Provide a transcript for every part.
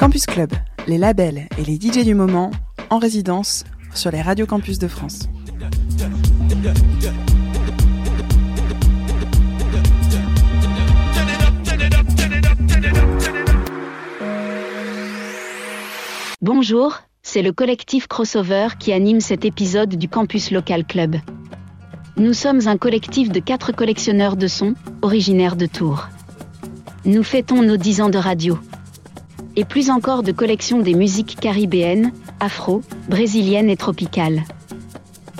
Campus Club, les labels et les DJ du moment en résidence sur les radios campus de France. Bonjour, c'est le collectif Crossover qui anime cet épisode du Campus Local Club. Nous sommes un collectif de quatre collectionneurs de sons, originaires de Tours. Nous fêtons nos 10 ans de radio. Et plus encore de collections des musiques caribéennes, afro, brésiliennes et tropicales.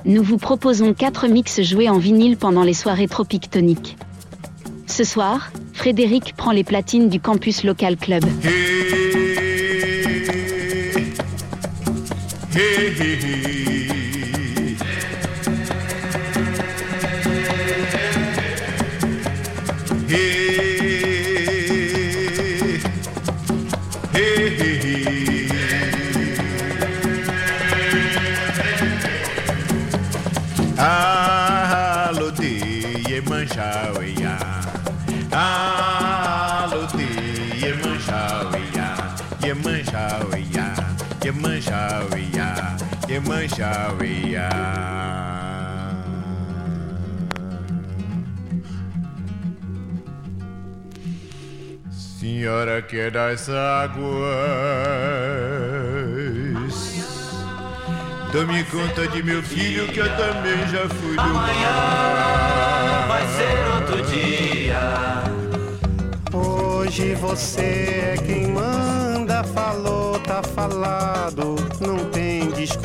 Nous vous proposons quatre mix joués en vinyle pendant les soirées tropiques toniques. Ce soir, Frédéric prend les platines du Campus Local Club. Yemanjaweya Senhora que é das águas Dá-me conta de meu filho que eu também já fui do mar. vai ser outro dia. Hoje você é quem manda,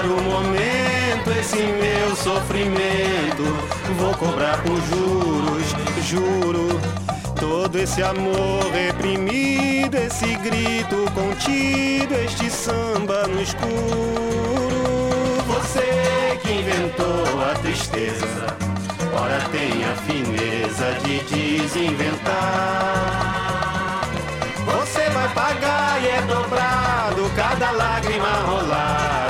Chegar o momento, esse meu sofrimento, vou cobrar com juros, juro. Todo esse amor reprimido, esse grito contido, este samba no escuro. Você que inventou a tristeza, ora tem a fineza de desinventar. Você vai pagar e é dobrado cada lágrima rolada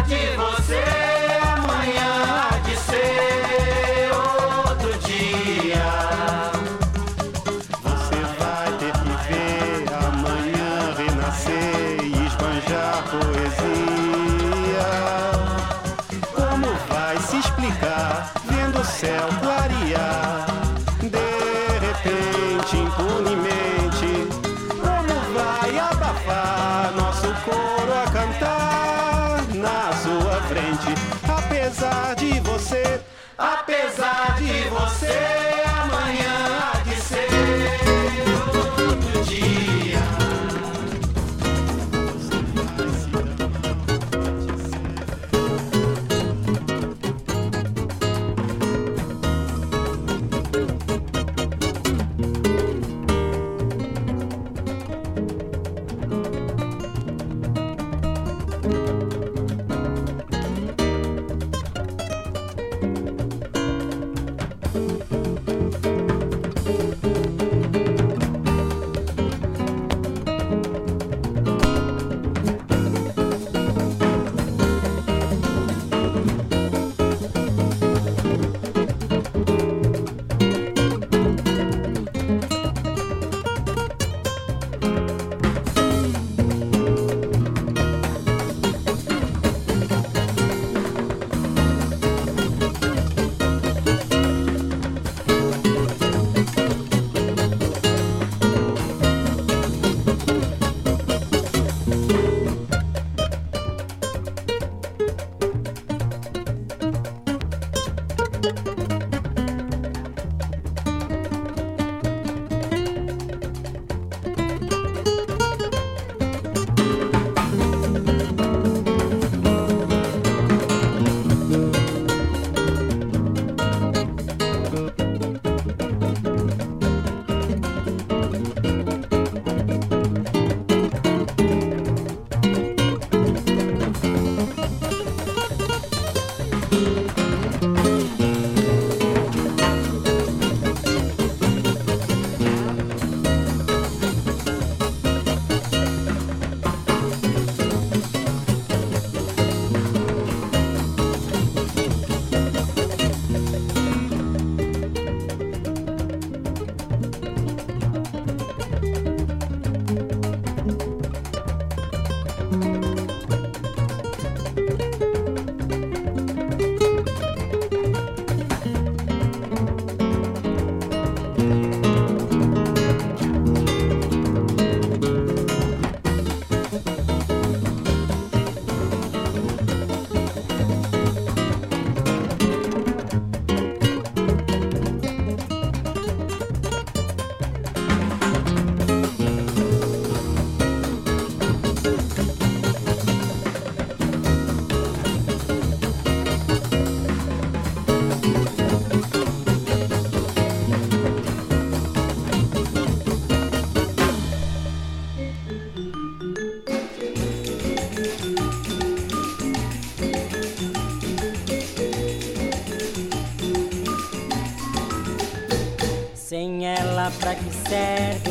Sem ela pra que serve?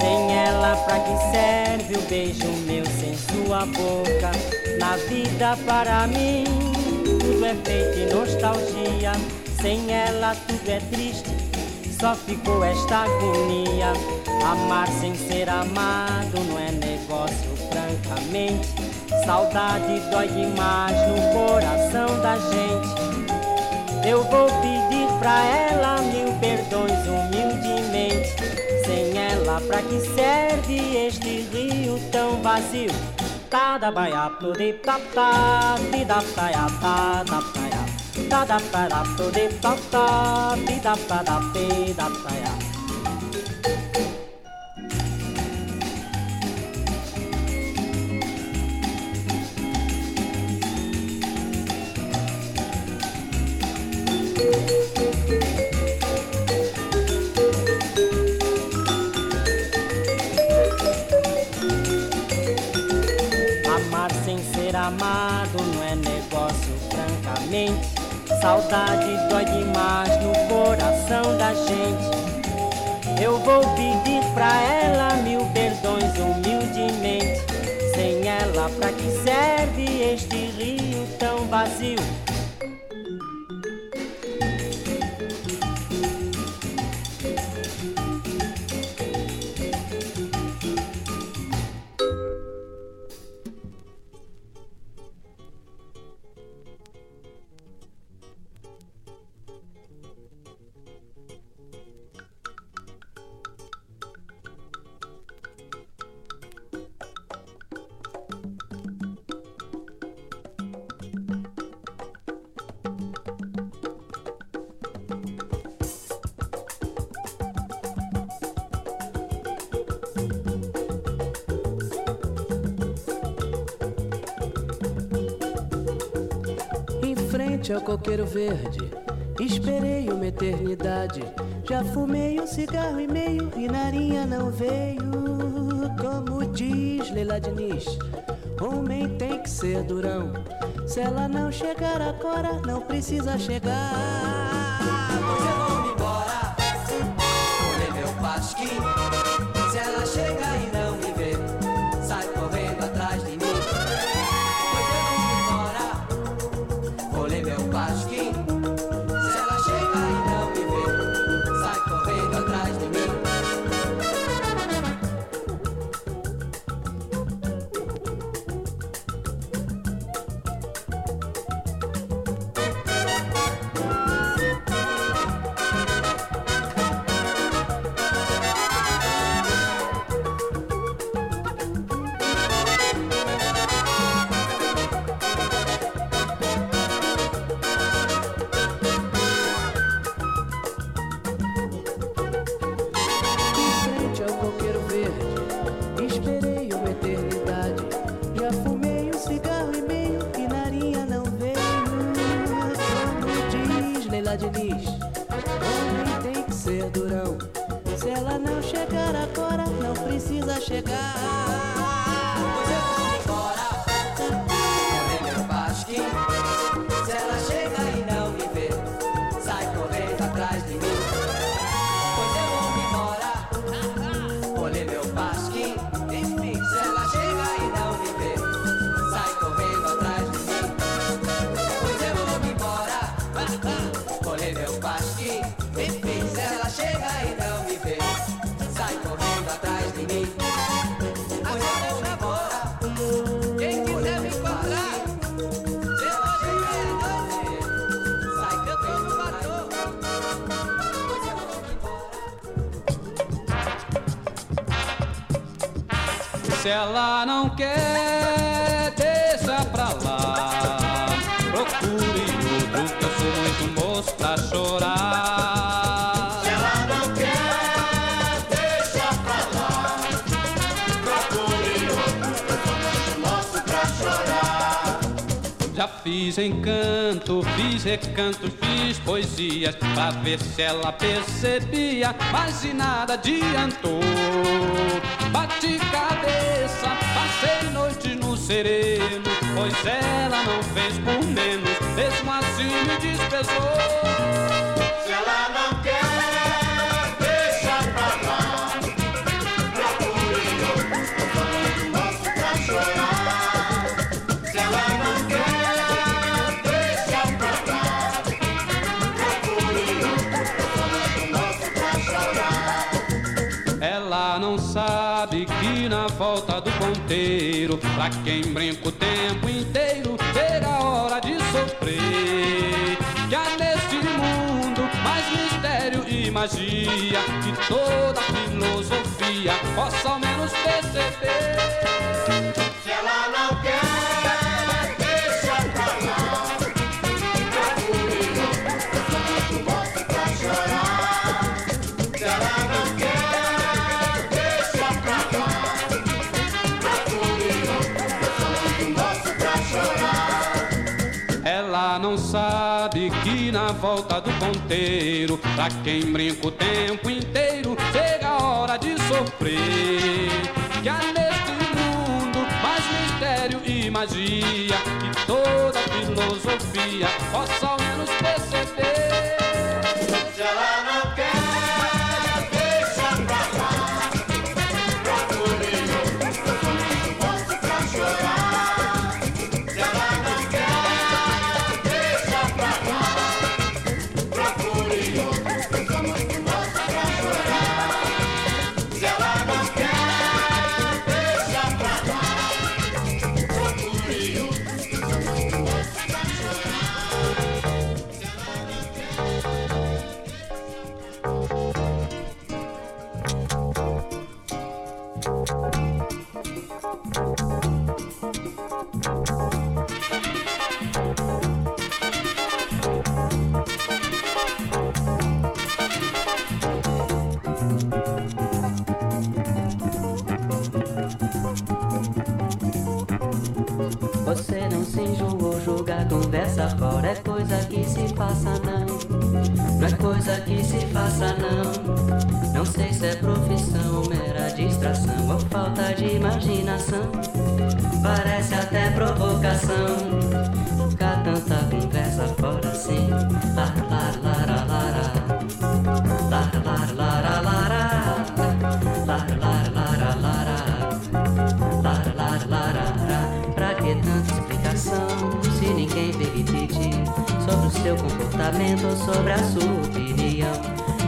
Sem ela, pra que serve o beijo meu sem sua boca? Na vida, para mim, tudo é feito em nostalgia. Sem ela, tudo é triste, só ficou esta agonia. Amar sem ser amado não é negócio, francamente. Saudade dói demais no coração da gente. Eu vou pedir pra ela mil perdões humildemente. Pra que serve este rio tão vazio? Tá da baia, de tá tá, de da praia, tá da praia, tá da praia, de tá tá, de da praia, Saudade dói demais no coração da gente. Eu vou pedir pra ela mil perdões humildemente. Sem ela, pra que serve este rio tão vazio? Verde, esperei uma eternidade. Já fumei um cigarro e meio e narinha não veio. Como diz Leila Diniz, homem tem que ser durão. Se ela não chegar agora, não precisa chegar. Ela não quer, deixa pra lá. Procure outro, que eu sou muito moço pra chorar. Se ela não quer, deixa pra lá. Procure outro, eu sou muito moço pra chorar. Já fiz encanto, fiz recanto, fiz poesias pra ver se ela percebia, mas de nada adiantou. sereno, pois ela não fez por menos, mesmo assim me desprezou. Se ela não quer, deixa pra lá. Procure outro nosso pra chorar. Se ela não quer, deixa pra lá. Procure outro nosso pra chorar. Ela não sabe que na volta do ponteiro, pra quem brinca o tempo inteiro, chega a hora de sofrer. Que há neste mundo mais mistério e magia que toda filosofia possa ao menos perceber. Se ela não quer, ponteiro, pra quem brinca o tempo inteiro, chega a hora de sofrer. Que há neste mundo mais mistério e magia que toda filosofia possa ao menos perceber. Se ela não conversa fora é coisa que se faça não. Não é coisa que se faça não. Não sei se é profissão mera distração ou falta de imaginação. Seu comportamento ou sobre a sua opinião?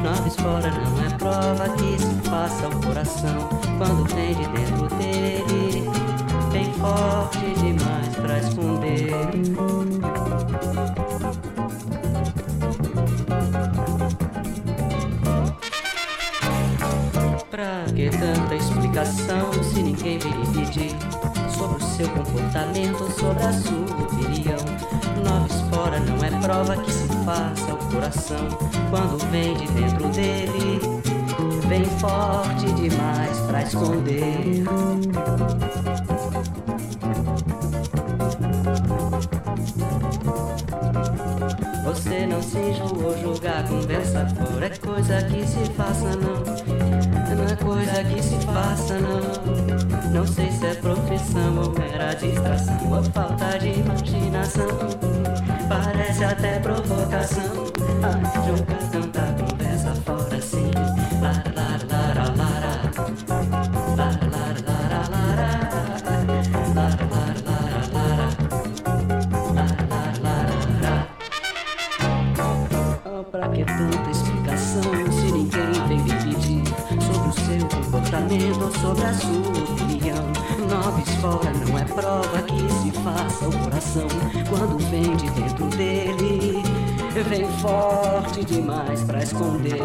Noves fora não é prova que se faça o coração quando vem de dentro dele. Bem forte demais pra esconder. Pra que tanta explicação se ninguém lhe pedir sobre o seu comportamento ou sobre a sua prova que se faça o coração quando vem de dentro dele. Vem forte demais pra esconder. Você não se enjoou, jogar conversa fora é coisa que se faça não. Não é coisa que se faça não. Não sei se é profissão ou mera distração ou falta de imaginação. Até provocação. Ah, demais pra esconder.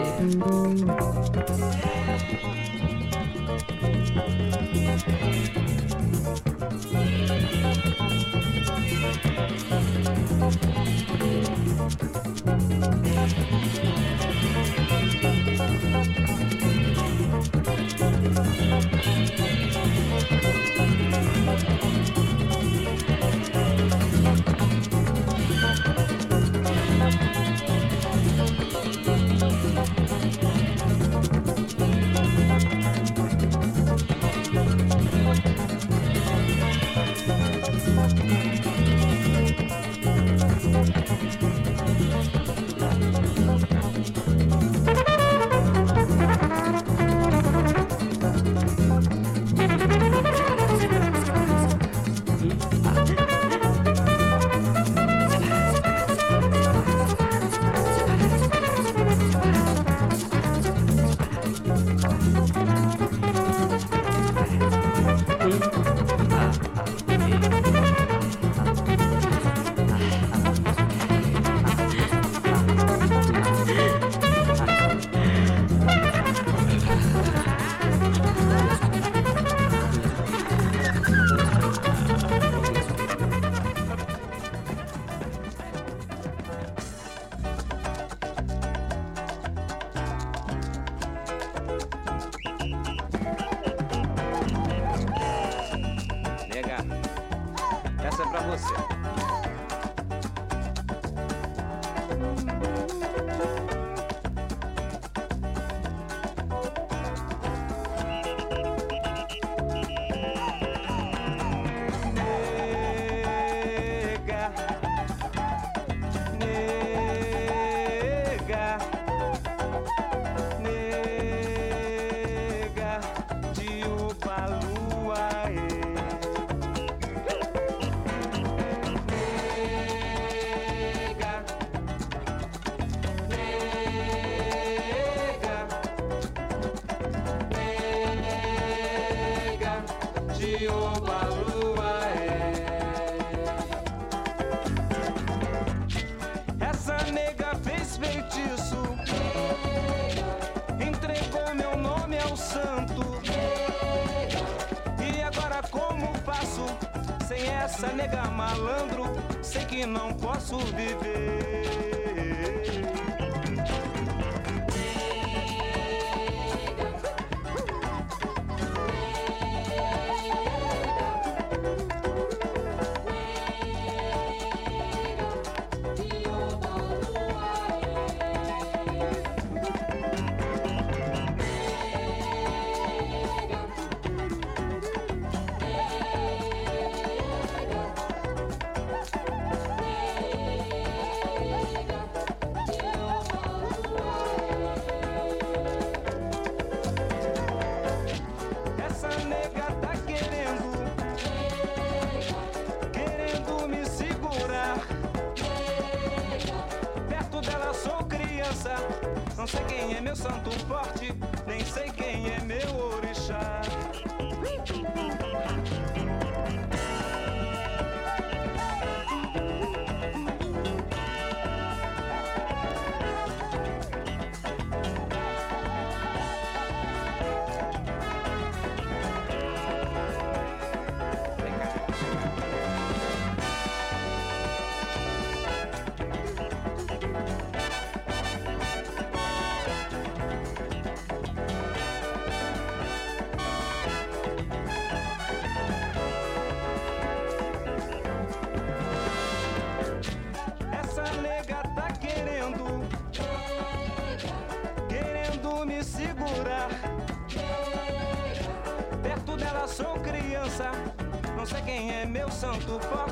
É meu santo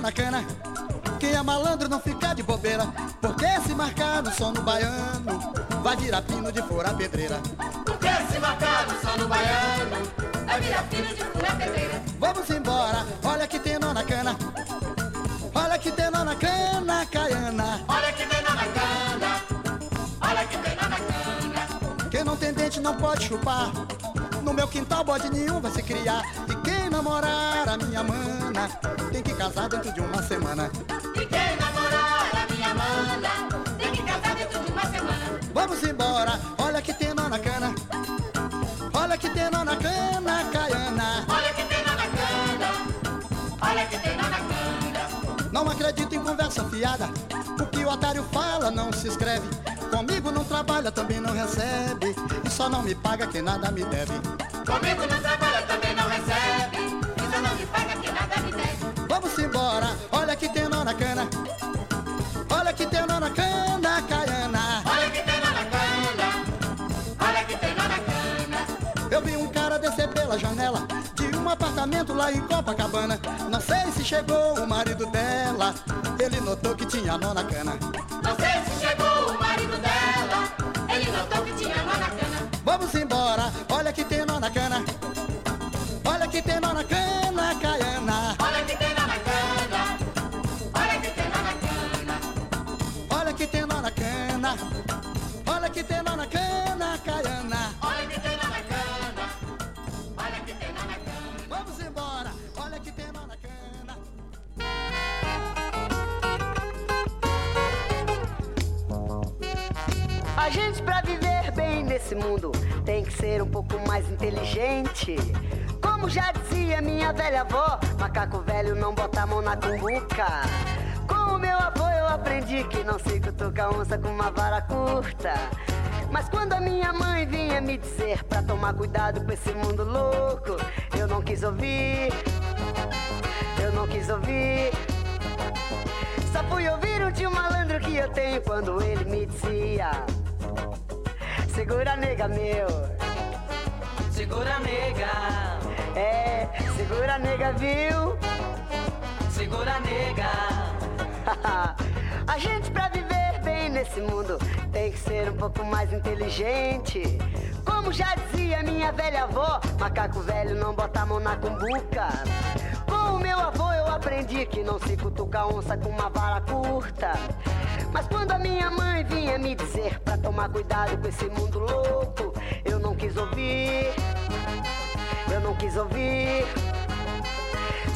nó na cana, quem é malandro não fica de bobeira. Porque se marcar no sono baiano, vai virar pino de fora pedreira. Porque se marcar no sono baiano, vai virar fino de fura pedreira. Vamos embora, olha que tem nó na cana. Olha que tem nó na cana, caiana. Olha que tem nó na cana, olha que tem nó na cana. Quem não tem dente não pode chupar. No meu quintal bode nenhum vai se criar. E namorar a minha mana, tem que casar dentro de uma semana. E quem namorar a minha mana, tem que casar dentro de uma semana. Vamos embora, olha que tem nó na cana. Olha que tem nó na cana, caiana. Olha que tem nó na cana, olha que tem nó na cana. Não acredito em conversa fiada. O que o otário fala não se escreve. Comigo não trabalha, também não recebe. E só não me paga quem nada me deve. Comigo não trabalha, também janela de um apartamento lá em Copacabana. Não sei se chegou o marido dela. Ele notou que tinha nó na cana. Tem que ser um pouco mais inteligente. Como já dizia minha velha avó, macaco velho não bota a mão na cumbuca. Com o meu avô eu aprendi que não se cutuca onça com uma vara curta. Mas quando a minha mãe vinha me dizer pra tomar cuidado com esse mundo louco, eu não quis ouvir. Eu não quis ouvir. Só fui ouvir um tio malandro que eu tenho quando ele me dizia: Segura nega meu, Segura nega, é, segura nega, viu? segura nega. A gente pra viver bem nesse mundo tem que ser um pouco mais inteligente. Como já dizia minha velha avó, macaco velho não bota a mão na cumbuca. Com o meu avô eu aprendi que não se cutuca onça com uma vara curta. Mas quando a minha mãe vinha me dizer pra tomar cuidado com esse mundo louco, eu não quis ouvir. Eu não quis ouvir.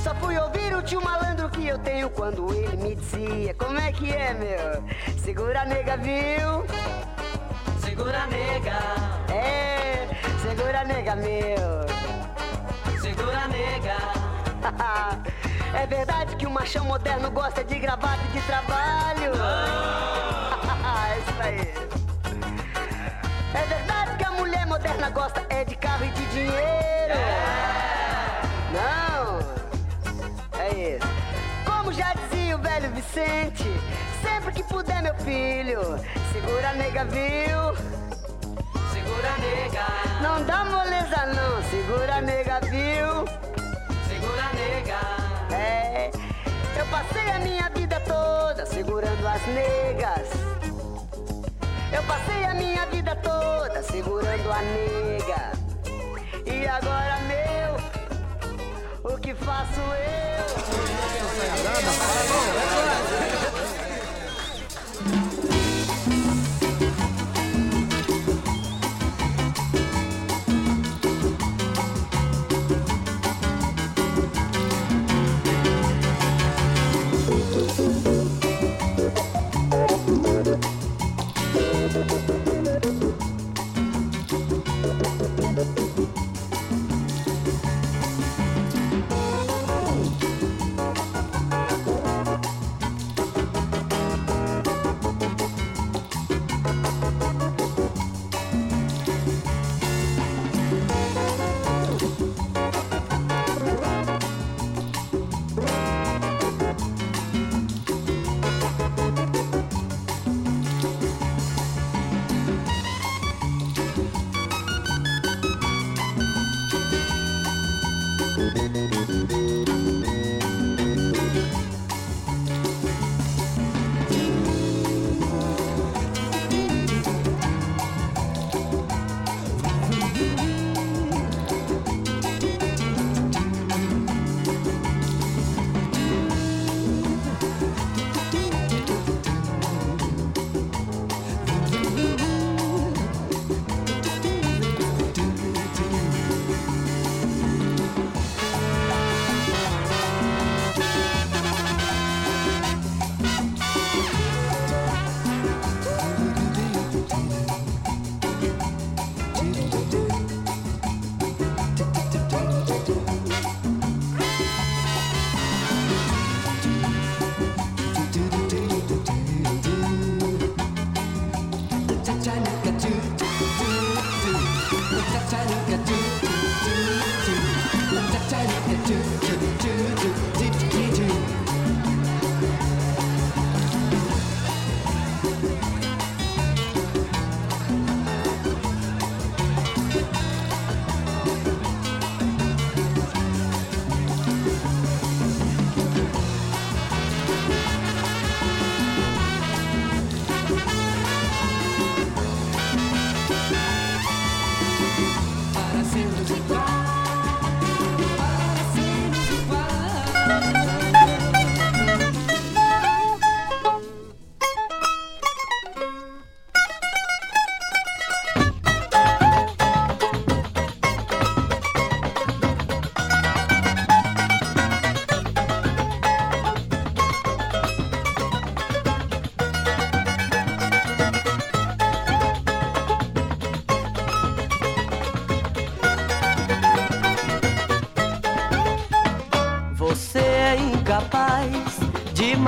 Só fui ouvir o tio malandro que eu tenho quando ele me dizia: Como é que é, meu? Segura a nega, viu? Segura a nega, É, segura a nega, meu. segura a nega. é verdade que o machão moderno gosta de gravata e de trabalho. é isso aí. É verdade que a mulher moderna gosta é de carro e de dinheiro. Não, é isso. Como já dizia o velho Vicente, sempre que puder, meu filho, segura a nega, viu? Segura nega, Não dá moleza não, segura nega, viu? segura nega. É, a minha vida toda segurando as negas. Eu passei a minha vida toda segurando a nega. E agora, meu, o que faço eu?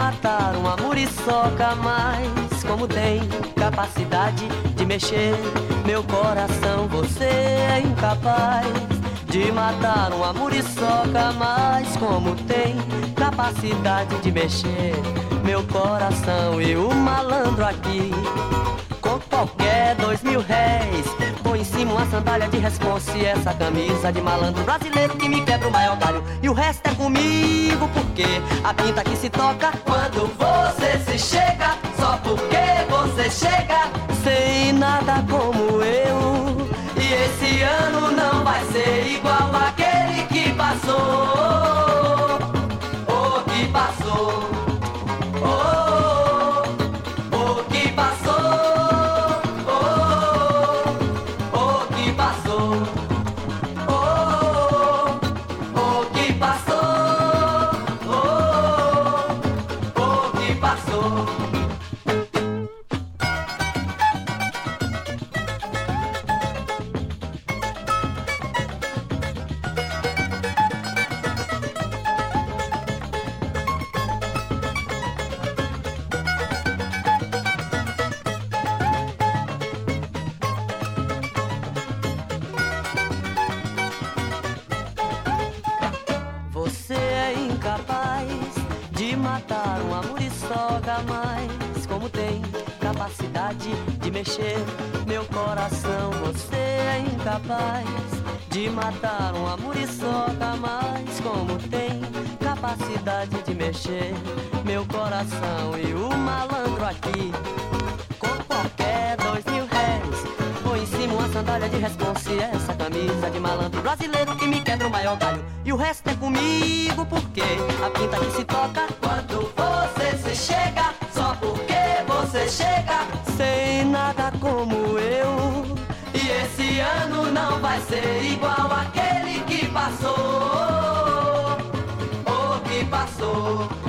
Matar uma muriçoca, mas como tem capacidade de mexer meu coração, você é incapaz de matar uma muriçoca, mas como tem capacidade de mexer meu coração e o malandro aqui com qualquer dois mil réis. Cima uma sandália de responsa e essa camisa de malandro brasileiro que me quebra o maior galho. E o resto é comigo, porque a pinta que se toca quando você se chega. Só porque você chega sem nada como de matar uma muriçoca mais. Como tem capacidade de mexer meu coração e o malandro aqui com qualquer dois mil réis. Põe em cima uma sandália de responsa e essa camisa de malandro brasileiro que me quebra o maior galho. E o resto é comigo porque a pinta que se vai ser igual aquele que passou. O que passou.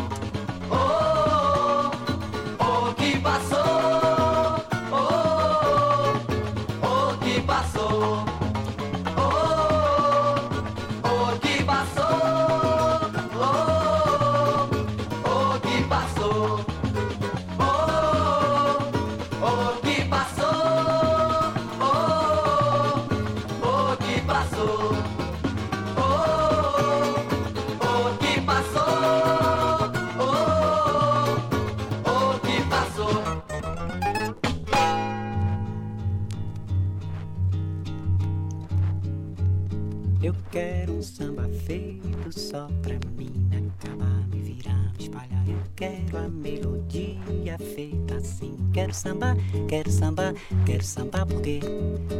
Samba feito só pra mim acabar, me virar, me espalhar. Eu quero a melodia feita assim. Quero samba, quero samba, quero samba porque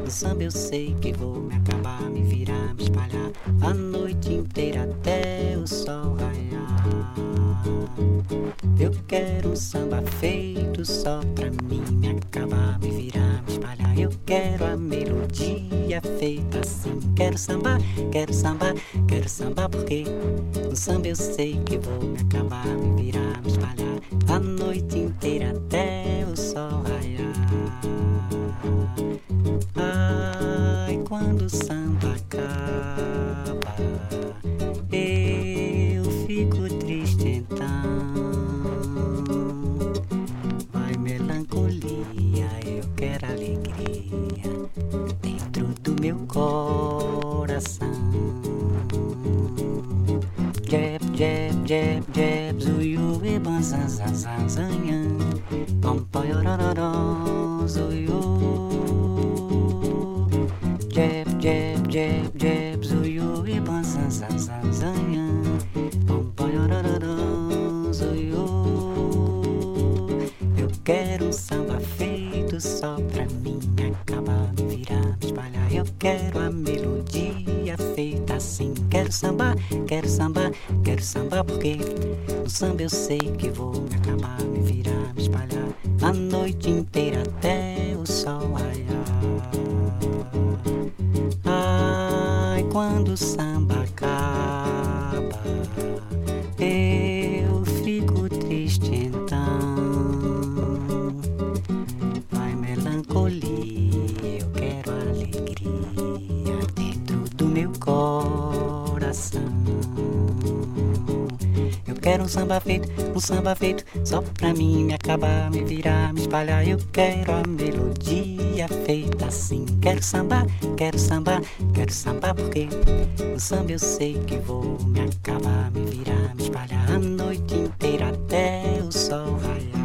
no samba eu sei que vou me acabar, me virar, me espalhar sei que vou me acabar, me virar, me sans zoyo. Jeb, jeb, jeb, jeb, zoyo e ban san san san zanha. Bom, bom, zoyo. Eu quero um samba feito só pra mim. Acaba, virar, espalhar. Eu quero a minha. Quero samba, quero samba, quero samba porque no samba eu sei que vou me acabar, me virar, me espalhar a noite inteira até um samba feito, um samba feito só pra mim me acabar, me virar, me espalhar. Eu quero a melodia feita assim. Quero samba, quero samba, quero samba porque no samba eu sei que vou me acabar, me virar, me espalhar a noite inteira até o sol raiar.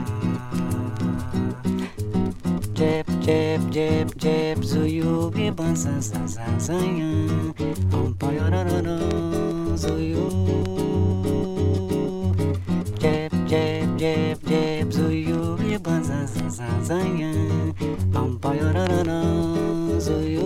Jeb, zuiu, biban, zan, zan, zan, zanhan. Pom, yorororó, zuiu.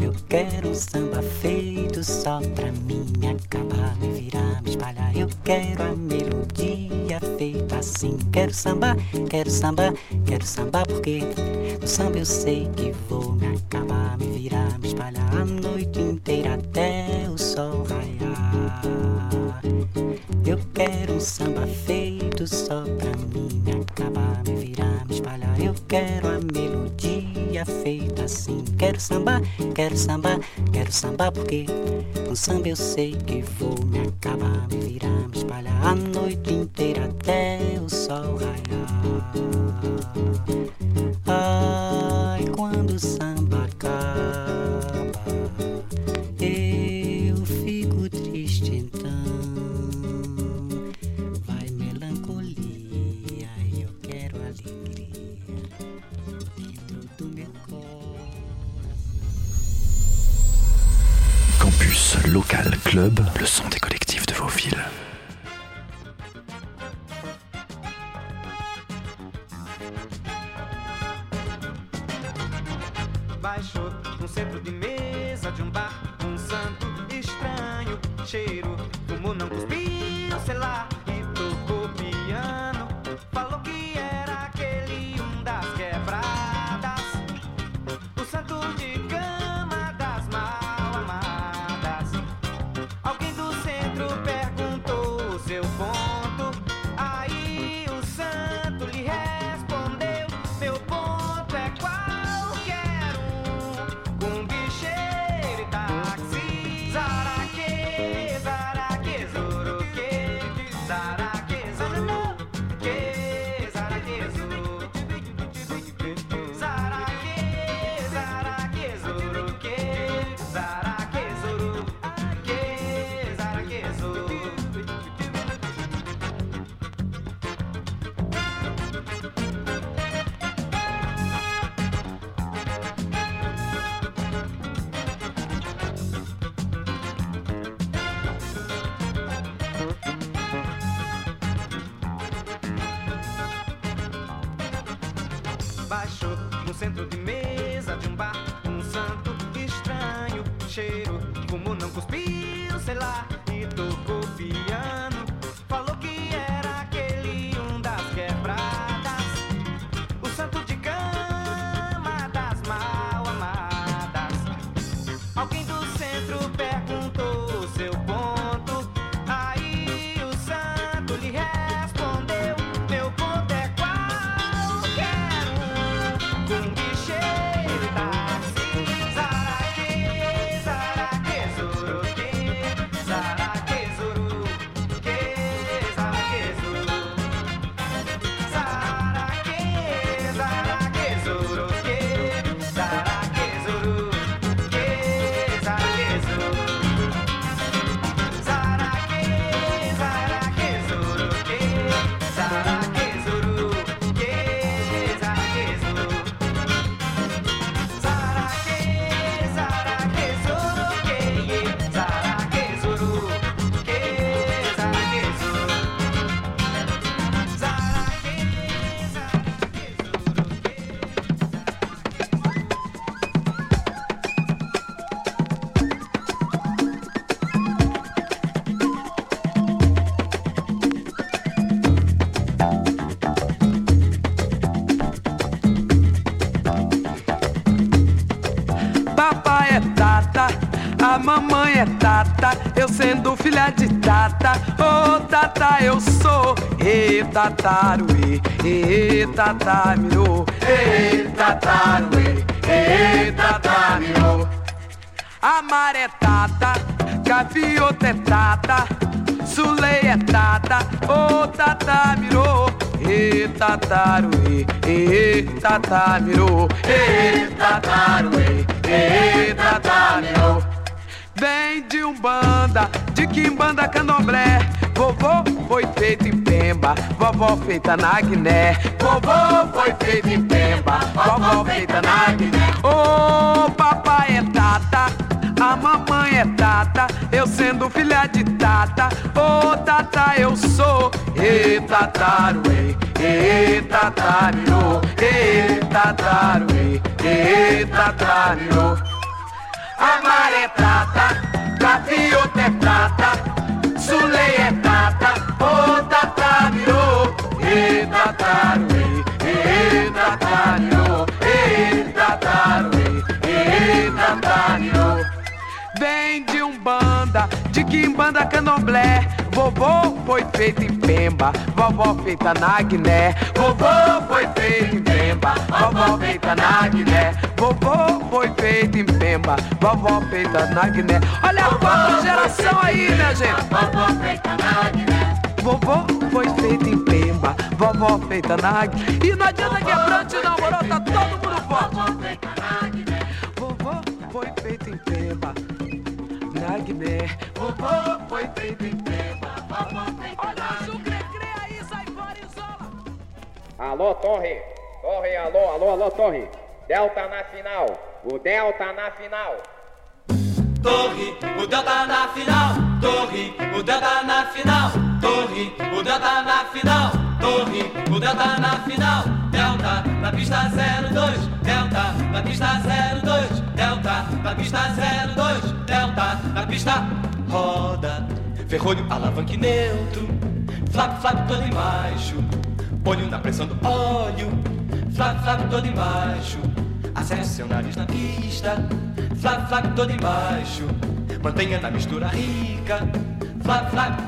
Eu quero samba feito só pra mim acabar, me virar, me espalhar. Eu quero a melodia feita assim. Quero samba, quero samba, quero samba porque no samba eu sei que vou me acabar, me virar, me espalhar a noite inteira até o sol raiar. Eu quero um samba feito só quero a melodia feita assim. Quero samba, quero samba, quero samba porque no samba eu sei que vou me acabar, me virar, me espalhar a noite inteira até o sol raiar. Ai, quando o samba Club, centro de mesa de um bar Um santo estranho Cheiro, fumou, não cuspiu, sei lá sendo filha de tata, ô tata eu sou, e tataruê, e tatamirô, e tataruê, e tatamirô. A maré tata, gaviota é tata, Sulei é tata, ô tatamirô, e tataruê, e tatamirô, e tataruê, e tatamirô. Vem de Umbanda, de Quimbanda Candomblé. Vovô foi feito em Pemba, vovó feita na Guiné. Vovô foi feito em Pemba, vovó feita na Guiné. Ô papai é tata, a mamãe é tata, eu sendo filha de tata. Ô tata eu sou, e tataruê, e tatarirô, e tataruê, e tatarirô. A maré é prata, gaviota é prata, Sulei é prata, ô Quimbanda Candomblé, vovô foi feito em Pemba, vovó feita na Guiné. Vovô foi feito em Pemba, vovó feita na Guiné. Vovô foi feito em Pemba, vovó feita na Guiné. Olha a quarta geração aí, né, gente? Vovó feita na Guiné. Vovô foi feito em Pemba, vovó feita na Guiné. E não adianta quebrante não, moro, tá todo mundo forte. Vovô foi feito em Pemba, Guiné. Vovô foi feito em Guiné. Alô, Torre. Torre, alô, alô, alô, Torre. Delta na final. O Delta na final. Torre, o delta na final. Torre, o delta na final. Torre, o delta na final. Torre, o delta na final. Delta na pista 02. Delta na pista 02. Delta na pista 02. Delta na pista roda. Ferrolho, alavanque neutro. Flap, flap todo embaixo. Olho na pressão do óleo. Flap, flap todo embaixo. Acerte seu nariz na pista. Flap, flap todo embaixo. Mantenha na mistura rica. Flap, flap.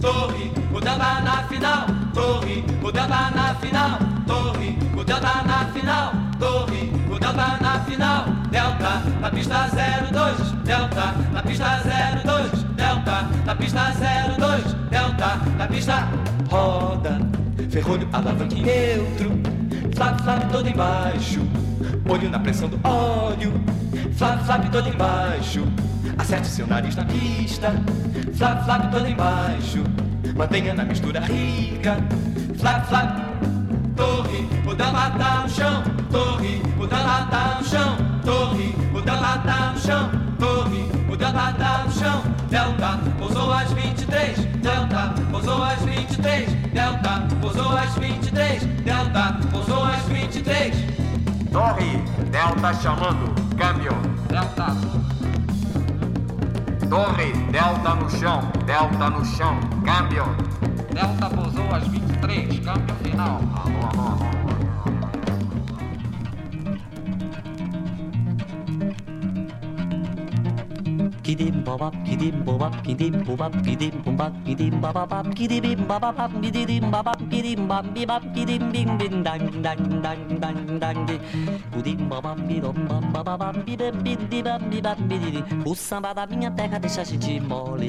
Torre, o delta na final. Torre, o delta na final. Torre, o delta na final. Torre, o delta na final. Delta na pista 02. Delta na pista 02. Delta na pista 02. Delta na pista roda. Ferrolho, alavanque neutro. Flap, flap todo embaixo. Olho na pressão do óleo. Flap, flap todo embaixo. Acerte seu nariz na pista. Flap, flap todo embaixo. Mantenha na mistura rica. Flap, flap. Torre, o tá no chão. Torre, o tá no chão. Torre, o tá no chão. Torre, o tá no chão. Delta pousou às 23. Delta pousou às 23. Delta pousou às 23. Delta pousou às 23. Torre, Delta chamando, câmbio. Delta. Torre, Delta no chão, Delta no chão, câmbio. Delta pousou às 23. Câmbio final. Alô, alô, alô. Kidim bobap, kidim bobap, kidim bobap, kidim bobap, kidim bababap, kidim bababap, kidim babap, kidim bam kidim bing bing dang dang dang dang dang di. Kudim babam bidom bam bababam bibam bidibam bibam bididi. O samba da minha terra deixa a gente mole.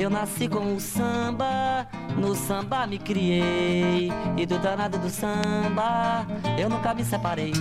Eu nasci com o samba, no samba me criei. E do danado do samba, eu nunca me separei.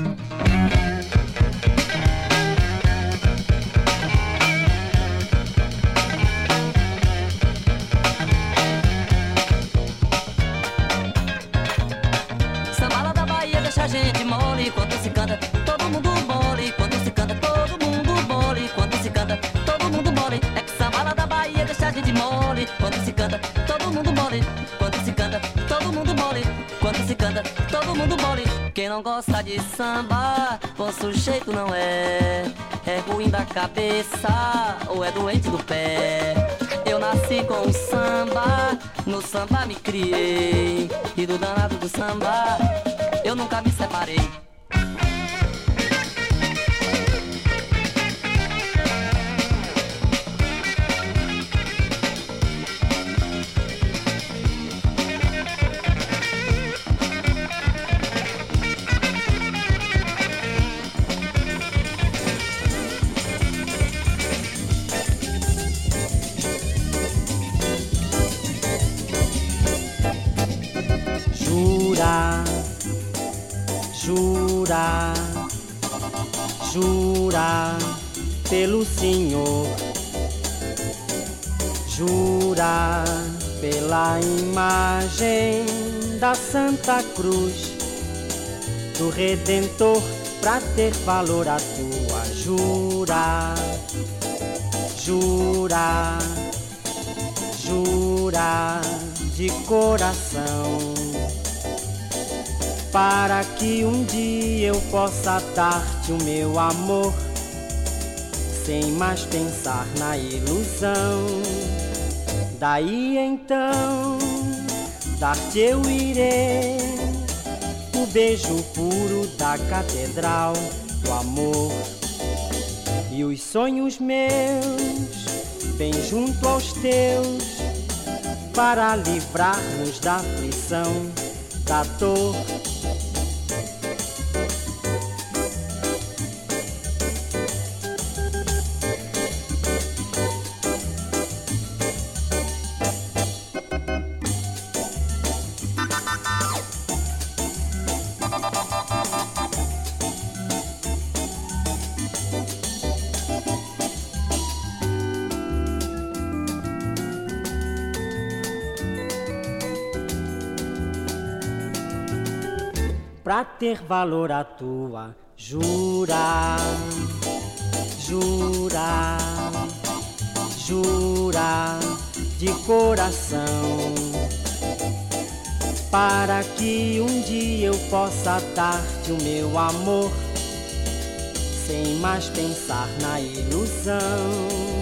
Não gosta de samba, bom sujeito não é. É ruim da cabeça ou é doente do pé. Eu nasci com o samba, no samba me criei. E do danado do samba, eu nunca me separei. Imagem da Santa Cruz do Redentor pra ter valor a tua jura, jura, jura de coração para que um dia eu possa dar-te o meu amor, sem mais pensar na ilusão. Daí então, dar-te eu irei o beijo puro da catedral do amor e os sonhos meus, bem junto aos teus, para livrar-nos da aflição, da dor. pra ter valor a tua jura, jura, jura de coração, para que um dia eu possa dar-te o meu amor, sem mais pensar na ilusão.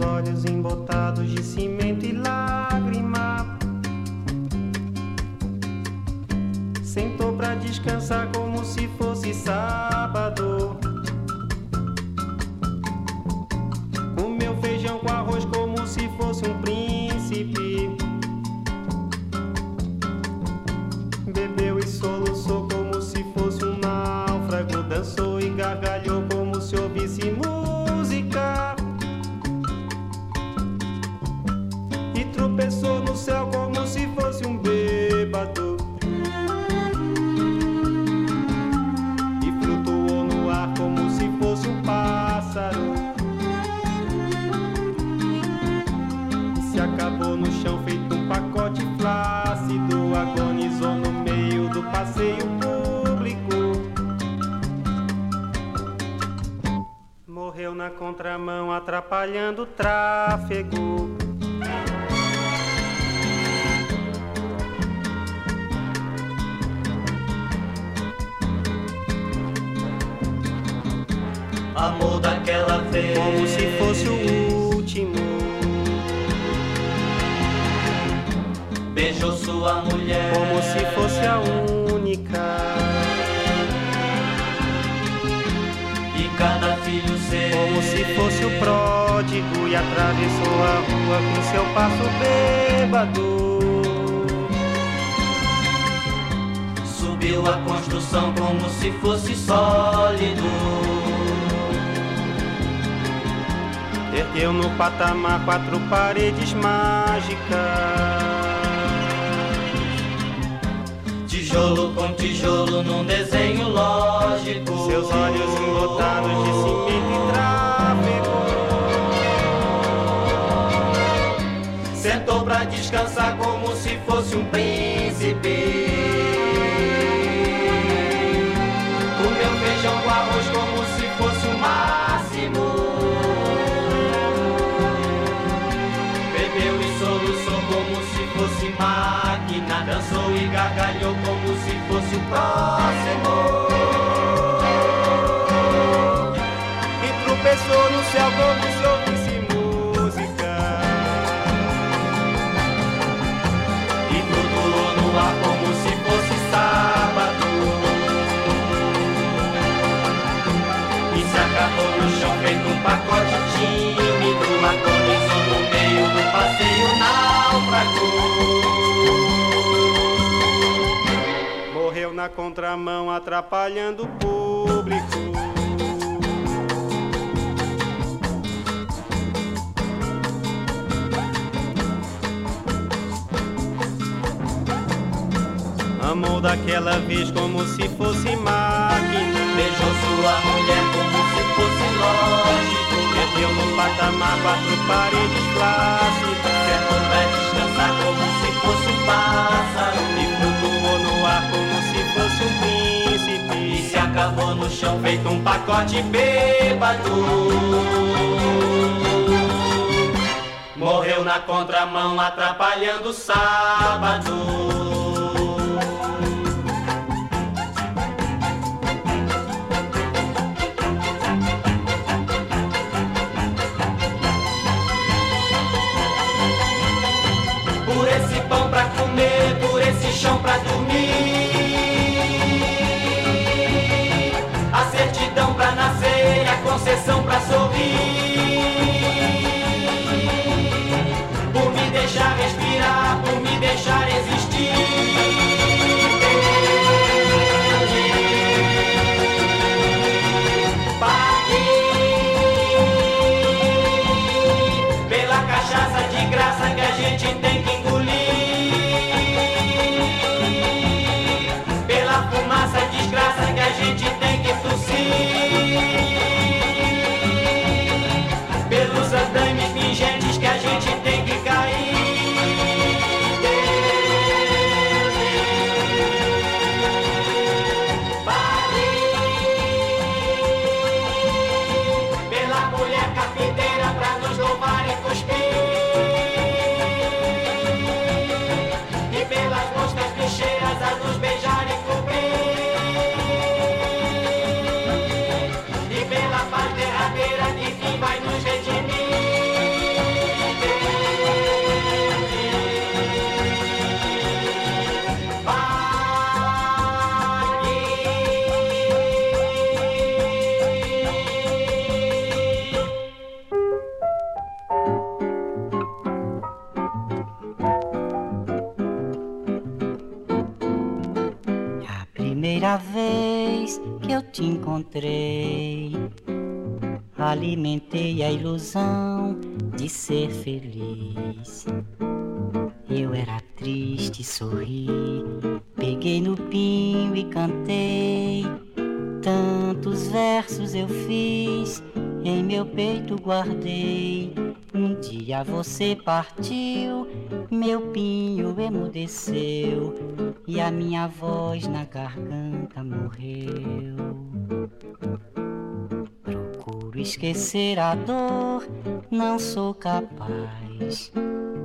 Olhos embotados de cimento e lágrima. Ergueu no patamar quatro paredes mágicas. Tijolo com tijolo num desenho lógico. Seus olhos embotados de cimento e tráfego. Sentou pra descansar como se fosse um príncipe. Comeu feijão com arroz como Dançou e gargalhou como se fosse o próximo. E tropeçou no céu como se ouvisse música. E flutuou no ar como se fosse sábado. E se acabou no chão feito um pacote tímido. Agonizou no meio do passeio náufrago. Na contramão, atrapalhando o público. Amou daquela vez como se fosse máquina. Beijou sua mulher como se fosse lógico. Ergueu no patamar quatro paredes plácidas. Pra descansar como se fosse um pássaro. E flutuou no ar como fosse um príncipe. E se acabou no chão feito um pacote bêbado. Morreu na contramão atrapalhando o sábado. Por esse pão pra comer, por esse chão pra dormir. Deixar respirar, por me deixar existir. Paguei pela cachaça de graça que a gente tem que engolir. vai nos redimir. Vale. A primeira vez que eu te encontrei alimentei a ilusão de ser feliz. Eu era triste, sorri, peguei no pinho e cantei. Tantos versos eu fiz, em meu peito guardei. Um dia você partiu, meu pinho emudeceu e a minha voz na garganta morreu. Esquecer a dor, não sou capaz.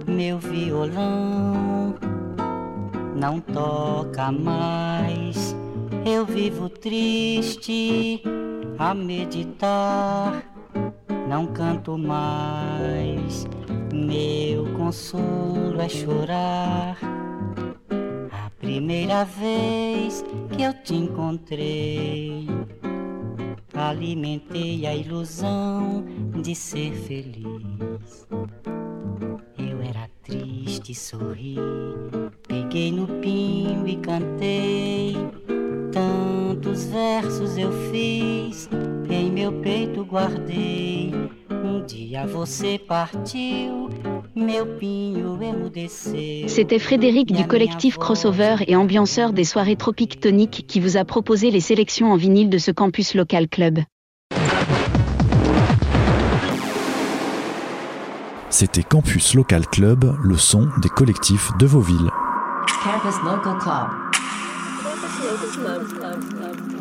Meu violão não toca mais. Eu vivo triste a meditar não canto mais. Meu consolo é chorar. A primeira vez que eu te encontrei, alimentei a ilusão de ser feliz. Eu era triste, sorri, peguei no pinho e cantei. Tantos versos eu fiz, em meu peito guardei. Um dia você partiu, meu pinho emudeceu. C'était Frédéric du collectif Crossover et ambianceur des soirées tropiques toniques qui vous a proposé les sélections en vinyle de ce campus local club. C'était Campus Local Club, le son des collectifs de vos villes. Campus Local Club. Club. Club, Club, Club.